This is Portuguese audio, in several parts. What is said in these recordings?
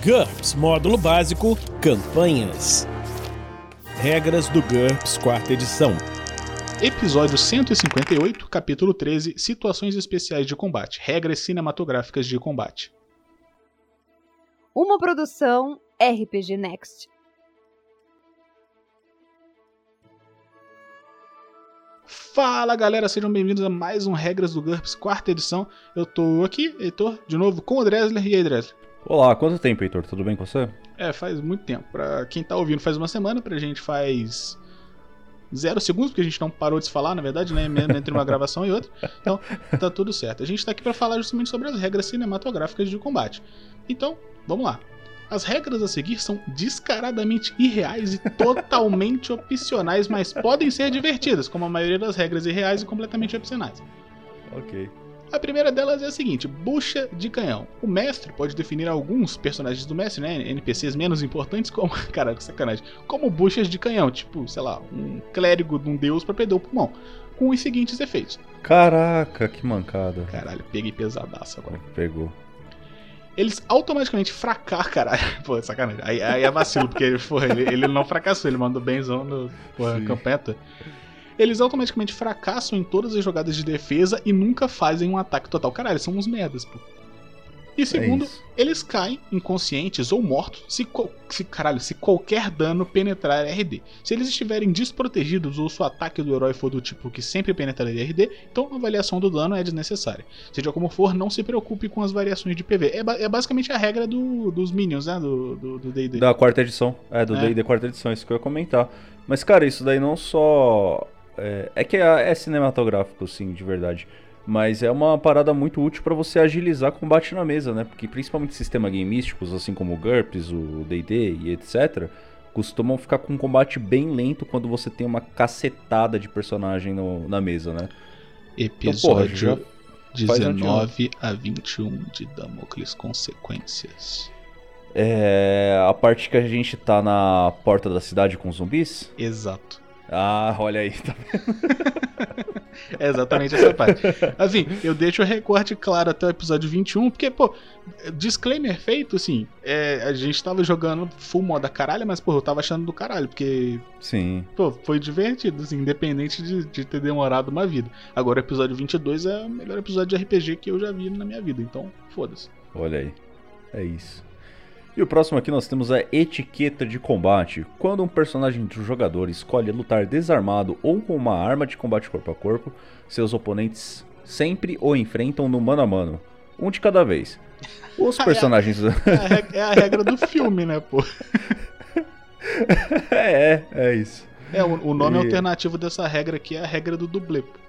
GURPS Módulo Básico Campanhas. Regras do GURPS Quarta Edição. Episódio 158, capítulo 13 Situações Especiais de Combate Regras Cinematográficas de Combate. Uma produção RPG Next. Fala galera, sejam bem-vindos a mais um Regras do GURPS quarta edição. Eu tô aqui, Heitor, de novo com o Dresler. E aí, Dresler? Olá, quanto tempo, Heitor? Tudo bem com você? É, faz muito tempo. Pra quem tá ouvindo faz uma semana, pra gente faz zero segundos, porque a gente não parou de se falar, na verdade, né? Entre uma gravação e outra. Então, tá tudo certo. A gente tá aqui para falar justamente sobre as regras cinematográficas de combate. Então, vamos lá. As regras a seguir são descaradamente irreais e totalmente opcionais, mas podem ser divertidas, como a maioria das regras irreais e completamente opcionais. Ok. A primeira delas é a seguinte: bucha de canhão. O mestre pode definir alguns personagens do mestre, né, NPCs menos importantes, como, cara, sacanagem, como buchas de canhão, tipo, sei lá, um clérigo de um deus para perder o pulmão, com os seguintes efeitos. Caraca, que mancada. Caralho, peguei pesadaço agora. Pegou. Eles automaticamente fracassam, caralho. Pô, sacanagem. Aí, aí é vacilo, porque ele, porra, ele, ele não fracassou, ele mandou benzão no porra, campeta eles automaticamente fracassam em todas as jogadas de defesa e nunca fazem um ataque total. Caralho, são uns merdas, pô. E segundo, é eles caem inconscientes ou mortos se, se, caralho, se qualquer dano penetrar RD. Se eles estiverem desprotegidos ou se o ataque do herói for do tipo que sempre penetraria RD, então a avaliação do dano é desnecessária. Seja como for, não se preocupe com as variações de PV. É, ba é basicamente a regra do, dos minions, né? Do DD. Da quarta edição. É, do DD é. quarta edição, isso que eu ia comentar. Mas, cara, isso daí não só é, é que é, é, cinematográfico, sim, de verdade. Mas é uma parada muito útil para você agilizar combate na mesa, né? Porque principalmente sistemas gameísticos, assim como o GURPS, o D&D e etc., costumam ficar com um combate bem lento quando você tem uma cacetada de personagem no, na mesa, né? Episódio então, porra, 19 a 21 de Damocles Consequências. É a parte que a gente tá na porta da cidade com zumbis? Exato. Ah, olha aí, tá vendo? é exatamente essa parte. Assim, eu deixo o recorte claro até o episódio 21, porque, pô, disclaimer feito, assim, é, a gente tava jogando full moda caralho, mas, pô, eu tava achando do caralho, porque. Sim. Pô, foi divertido, assim, independente de, de ter demorado uma vida. Agora, o episódio 22 é o melhor episódio de RPG que eu já vi na minha vida, então, foda-se. Olha aí. É isso. E o próximo aqui nós temos a etiqueta de combate. Quando um personagem do jogador escolhe lutar desarmado ou com uma arma de combate corpo a corpo, seus oponentes sempre o enfrentam no mano a mano, um de cada vez. Os personagens. É a, é a regra do filme, né, pô? é, é isso. É, o, o nome e... alternativo dessa regra aqui é a regra do dublê. Pô.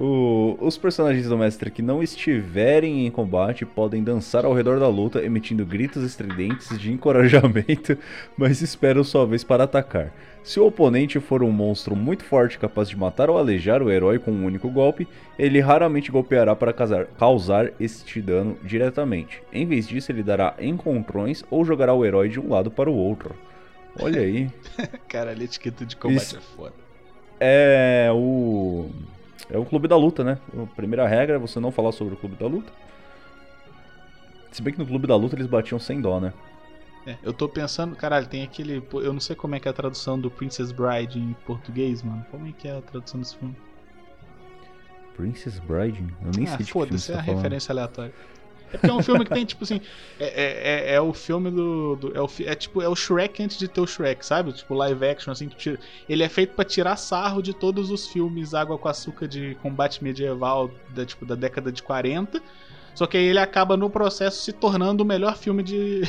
O, os personagens do mestre que não estiverem em combate podem dançar ao redor da luta, emitindo gritos estridentes de encorajamento, mas esperam sua vez para atacar. Se o oponente for um monstro muito forte capaz de matar ou alejar o herói com um único golpe, ele raramente golpeará para causar, causar este dano diretamente. Em vez disso, ele dará encontrões ou jogará o herói de um lado para o outro. Olha aí. Cara, a etiqueta de combate Isso é foda. É o é o clube da luta, né? A primeira regra é você não falar sobre o clube da luta. Se bem que no clube da luta eles batiam sem dó, né? É, eu tô pensando, caralho, tem aquele. Eu não sei como é que é a tradução do Princess Bride em português, mano. Como é que é a tradução desse filme? Princess Bride? Eu nem ah, sei de foda-se, é a tá referência aleatória. É porque é um filme que tem, tipo assim. É, é, é, é o filme do. do é, o, é, tipo, é o Shrek antes de ter o Shrek, sabe? Tipo, live action, assim. Tira, ele é feito para tirar sarro de todos os filmes Água com Açúcar de combate medieval da, tipo, da década de 40. Só que aí ele acaba no processo se tornando o melhor filme de,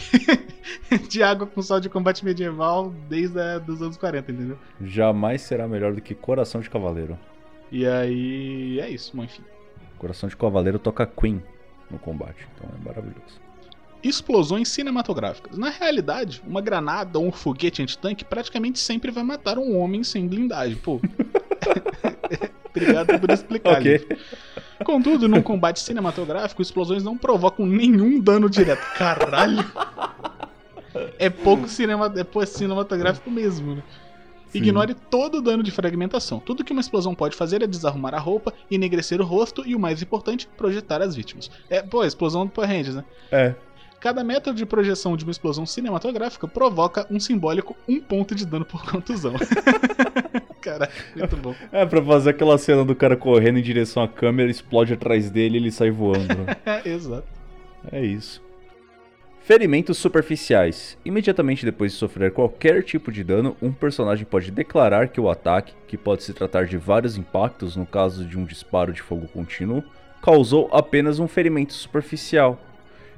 de água com sal de combate medieval desde a, dos anos 40, entendeu? Jamais será melhor do que Coração de Cavaleiro. E aí é isso, bom, enfim. Coração de Cavaleiro toca Queen no combate. Então é maravilhoso. Explosões cinematográficas. Na realidade, uma granada ou um foguete antitanque praticamente sempre vai matar um homem sem blindagem. Pô. Obrigado por explicar. Okay. Contudo, num combate cinematográfico, explosões não provocam nenhum dano direto. Caralho! É pouco cinema, é pouco cinematográfico mesmo, né? Ignore todo o dano de fragmentação. Tudo que uma explosão pode fazer é desarrumar a roupa, enegrecer o rosto e, o mais importante, projetar as vítimas. É, pô, explosão do Power Rangers, né? É. Cada metro de projeção de uma explosão cinematográfica provoca um simbólico um ponto de dano por contusão. Caraca, muito bom. É, pra fazer aquela cena do cara correndo em direção à câmera, explode atrás dele e ele sai voando. né? Exato. É isso. Ferimentos superficiais. Imediatamente depois de sofrer qualquer tipo de dano, um personagem pode declarar que o ataque, que pode se tratar de vários impactos no caso de um disparo de fogo contínuo, causou apenas um ferimento superficial.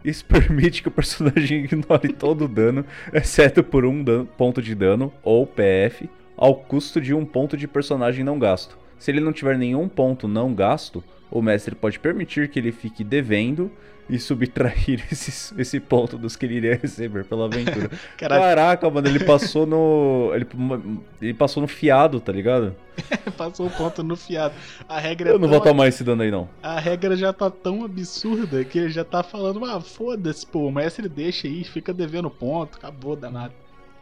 Isso permite que o personagem ignore todo o dano, exceto por um dan- ponto de dano, ou PF, ao custo de um ponto de personagem não gasto. Se ele não tiver nenhum ponto não gasto, o mestre pode permitir que ele fique devendo e subtrair esses- esse ponto dos que ele iria receber pela aventura. Caralho, Caraca, mano, ele passou no. Ele, ele passou no fiado, tá ligado? passou o ponto no fiado. A regra é Eu não tão vou tomar esse dano aí, não. A regra já tá tão absurda que ele já tá falando, ah, foda-se, pô, o mestre deixa aí, fica devendo ponto, acabou, danado.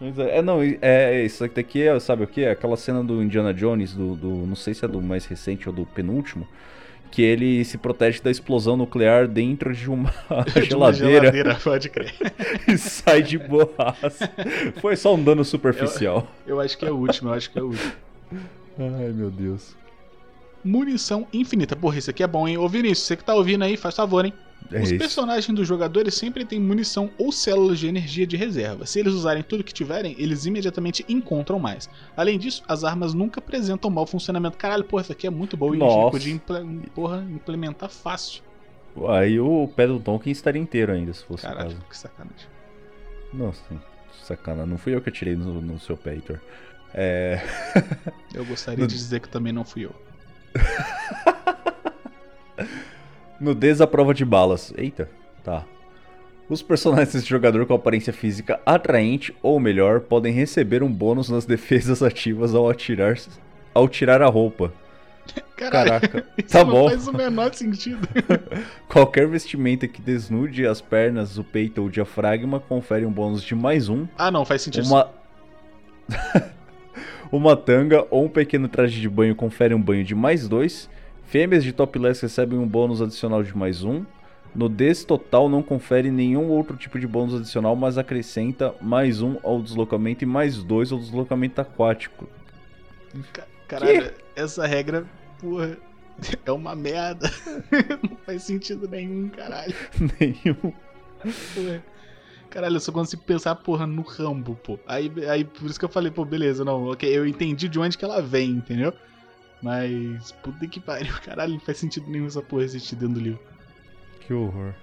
É, é, não, é, é, isso aqui é, sabe o que? Aquela cena do Indiana Jones, do, do. Não sei se é do mais recente ou do penúltimo. Que ele se protege da explosão nuclear dentro de uma De uma geladeira geladeira, pode crer. e sai de boaça. Foi só um dano superficial. Eu acho que é o último, eu acho que é o último. Ai, meu Deus. Munição infinita. Porra, isso aqui é bom, hein? Ô Vinícius, você que tá ouvindo aí, faz favor, hein? É Os isso. personagens dos jogadores sempre têm munição ou células de energia de reserva. Se eles usarem tudo que tiverem, eles imediatamente encontram mais. Além disso, as armas nunca apresentam mau funcionamento. Caralho, porra, isso aqui é muito bom e a gente podia imple- porra, implementar fácil. Aí o pé do Tonkin estaria inteiro ainda, se fosse Caralho, caso. que sacanagem. Nossa, sacana. Não fui eu que atirei no, no seu pé, Heitor. É. Eu gostaria de dizer que também não fui eu. Nudez à prova de balas. Eita, tá. Os personagens desse jogador com aparência física atraente ou melhor podem receber um bônus nas defesas ativas ao atirar, ao tirar a roupa. Caralho, Caraca, isso tá não bom. faz o menor sentido. Qualquer vestimenta que desnude as pernas, o peito ou o diafragma confere um bônus de mais um. Ah, não, faz sentido. Uma. Uma tanga ou um pequeno traje de banho confere um banho de mais dois. Fêmeas de topless recebem um bônus adicional de mais um. Nudez total não confere nenhum outro tipo de bônus adicional, mas acrescenta mais um ao deslocamento e mais dois ao deslocamento aquático. Ca- Caralho, essa regra, porra, é uma merda. não faz sentido nenhum, caralho. Nenhum. Porra. Caralho, eu só consigo pensar, porra, no Rambo, pô. Aí, aí por isso que eu falei, pô, beleza, não, ok, eu entendi de onde que ela vem, entendeu? Mas, puta que pariu, caralho, não faz sentido nenhum essa porra existir dentro do livro. Que horror.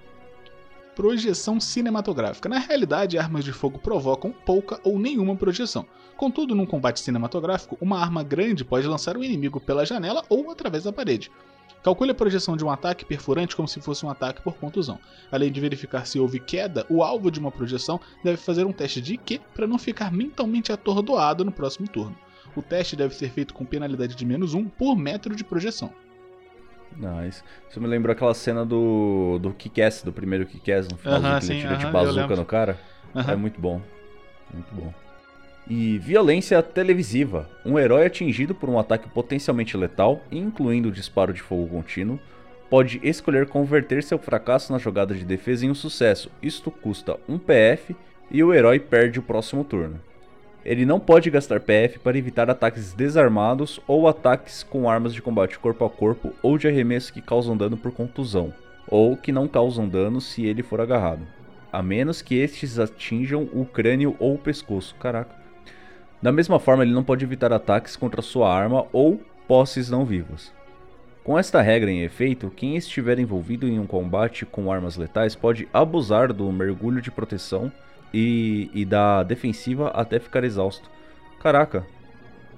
Projeção cinematográfica. Na realidade, armas de fogo provocam pouca ou nenhuma projeção. Contudo, num combate cinematográfico, uma arma grande pode lançar o inimigo pela janela ou através da parede. Calcule a projeção de um ataque perfurante como se fosse um ataque por contusão. Além de verificar se houve queda, o alvo de uma projeção deve fazer um teste de IQ para não ficar mentalmente atordoado no próximo turno. O teste deve ser feito com penalidade de menos 1 por metro de projeção. Nice. Isso me lembrou aquela cena do, do Kick-Ass, do primeiro Kick-Ass, no finalzinho Aham, que ele sim, tira de aham, eu bazuca no cara. Aham. É muito bom. Muito bom. E violência televisiva. Um herói atingido por um ataque potencialmente letal, incluindo o disparo de fogo contínuo, pode escolher converter seu fracasso na jogada de defesa em um sucesso. Isto custa um PF e o herói perde o próximo turno. Ele não pode gastar PF para evitar ataques desarmados ou ataques com armas de combate corpo a corpo ou de arremesso que causam dano por contusão, ou que não causam dano se ele for agarrado, a menos que estes atinjam o crânio ou o pescoço. Caraca. Da mesma forma, ele não pode evitar ataques contra sua arma ou posses não vivas. Com esta regra em efeito, quem estiver envolvido em um combate com armas letais pode abusar do mergulho de proteção e, e da defensiva até ficar exausto. Caraca.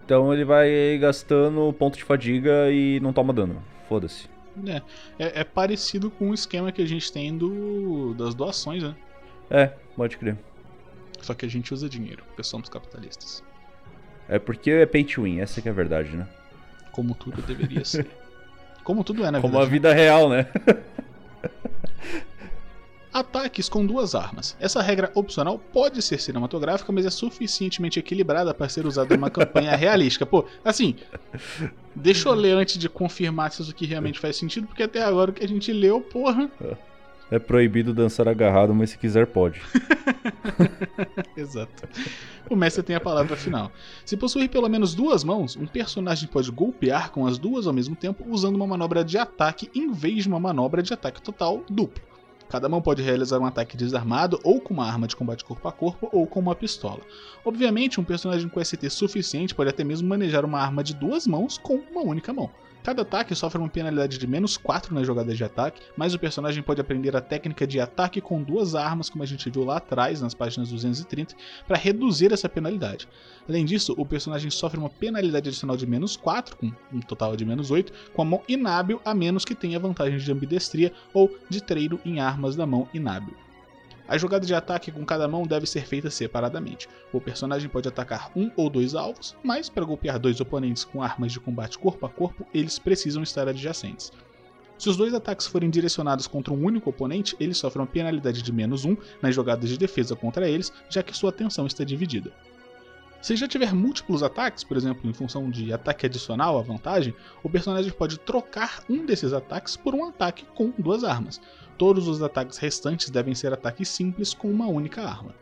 Então ele vai gastando ponto de fadiga e não toma dano. Foda-se. É, é, é parecido com o esquema que a gente tem do, das doações, né? É, pode crer. Só que a gente usa dinheiro, porque somos capitalistas. É porque é pay to win, essa que é a verdade, né? Como tudo deveria ser. Como tudo é, na Como a verdade. vida real, né? Ataques com duas armas. Essa regra opcional pode ser cinematográfica, mas é suficientemente equilibrada para ser usada numa campanha realística. Pô, assim, deixa eu ler antes de confirmar se isso aqui realmente faz sentido, porque até agora o que a gente leu, porra. É proibido dançar agarrado, mas se quiser pode. Exato. O mestre tem a palavra final. Se possuir pelo menos duas mãos, um personagem pode golpear com as duas ao mesmo tempo usando uma manobra de ataque em vez de uma manobra de ataque total duplo. Cada mão pode realizar um ataque desarmado ou com uma arma de combate corpo a corpo ou com uma pistola. Obviamente, um personagem com ST suficiente pode até mesmo manejar uma arma de duas mãos com uma única mão. Cada ataque sofre uma penalidade de menos 4 nas jogadas de ataque, mas o personagem pode aprender a técnica de ataque com duas armas, como a gente viu lá atrás, nas páginas 230, para reduzir essa penalidade. Além disso, o personagem sofre uma penalidade adicional de menos 4, com um total de menos 8, com a mão inábil, a menos que tenha vantagem de ambidestria ou de treino em armas da mão inábil. A jogada de ataque com cada mão deve ser feita separadamente. O personagem pode atacar um ou dois alvos, mas para golpear dois oponentes com armas de combate corpo a corpo, eles precisam estar adjacentes. Se os dois ataques forem direcionados contra um único oponente, ele sofre uma penalidade de menos 1 nas jogadas de defesa contra eles, já que sua atenção está dividida. Se já tiver múltiplos ataques, por exemplo, em função de ataque adicional à vantagem, o personagem pode trocar um desses ataques por um ataque com duas armas. Todos os ataques restantes devem ser ataques simples com uma única arma.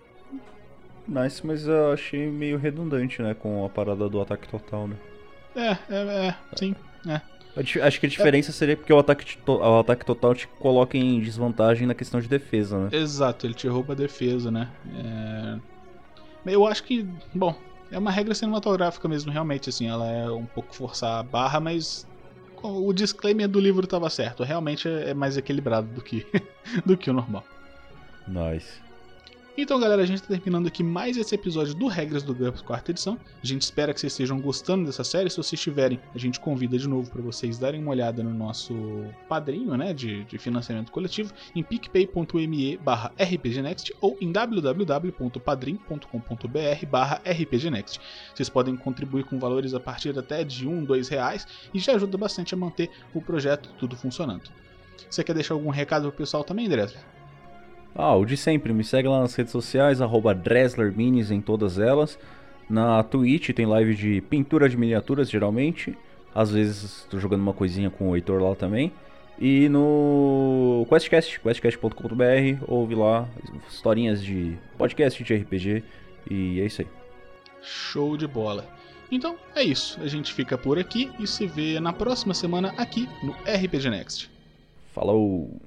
Nice, mas eu achei meio redundante, né, com a parada do ataque total, né? É, é, é, sim, é. Acho que a diferença é... seria porque o ataque, o ataque total te coloca em desvantagem na questão de defesa, né? Exato, ele te rouba a defesa, né? É... Eu acho que, bom, é uma regra cinematográfica mesmo, realmente, assim, ela é um pouco forçar a barra, mas o disclaimer do livro estava certo. Realmente é mais equilibrado do que, do que o normal. Nice. Então, galera, a gente está terminando aqui mais esse episódio do Regras do GURPS quarta edição. A gente espera que vocês estejam gostando dessa série. Se vocês estiverem, a gente convida de novo para vocês darem uma olhada no nosso padrinho né, de, de financiamento coletivo em picpay.me barra rpgnext ou em www.padrim.com.br barra rpgnext. Vocês podem contribuir com valores a partir até de um, dois reais e já ajuda bastante a manter o projeto tudo funcionando. Você quer deixar algum recado pro pessoal também, Dresler? Ah, o de sempre, me segue lá nas redes sociais, arroba DresslerMinis em todas elas. Na Twitch tem live de pintura de miniaturas, geralmente. Às vezes estou jogando uma coisinha com o Heitor lá também. E no Questcast, questcast.com.br, ouve lá historinhas de podcast de RPG. E é isso aí. Show de bola. Então é isso, a gente fica por aqui e se vê na próxima semana aqui no RPG Next. Falou!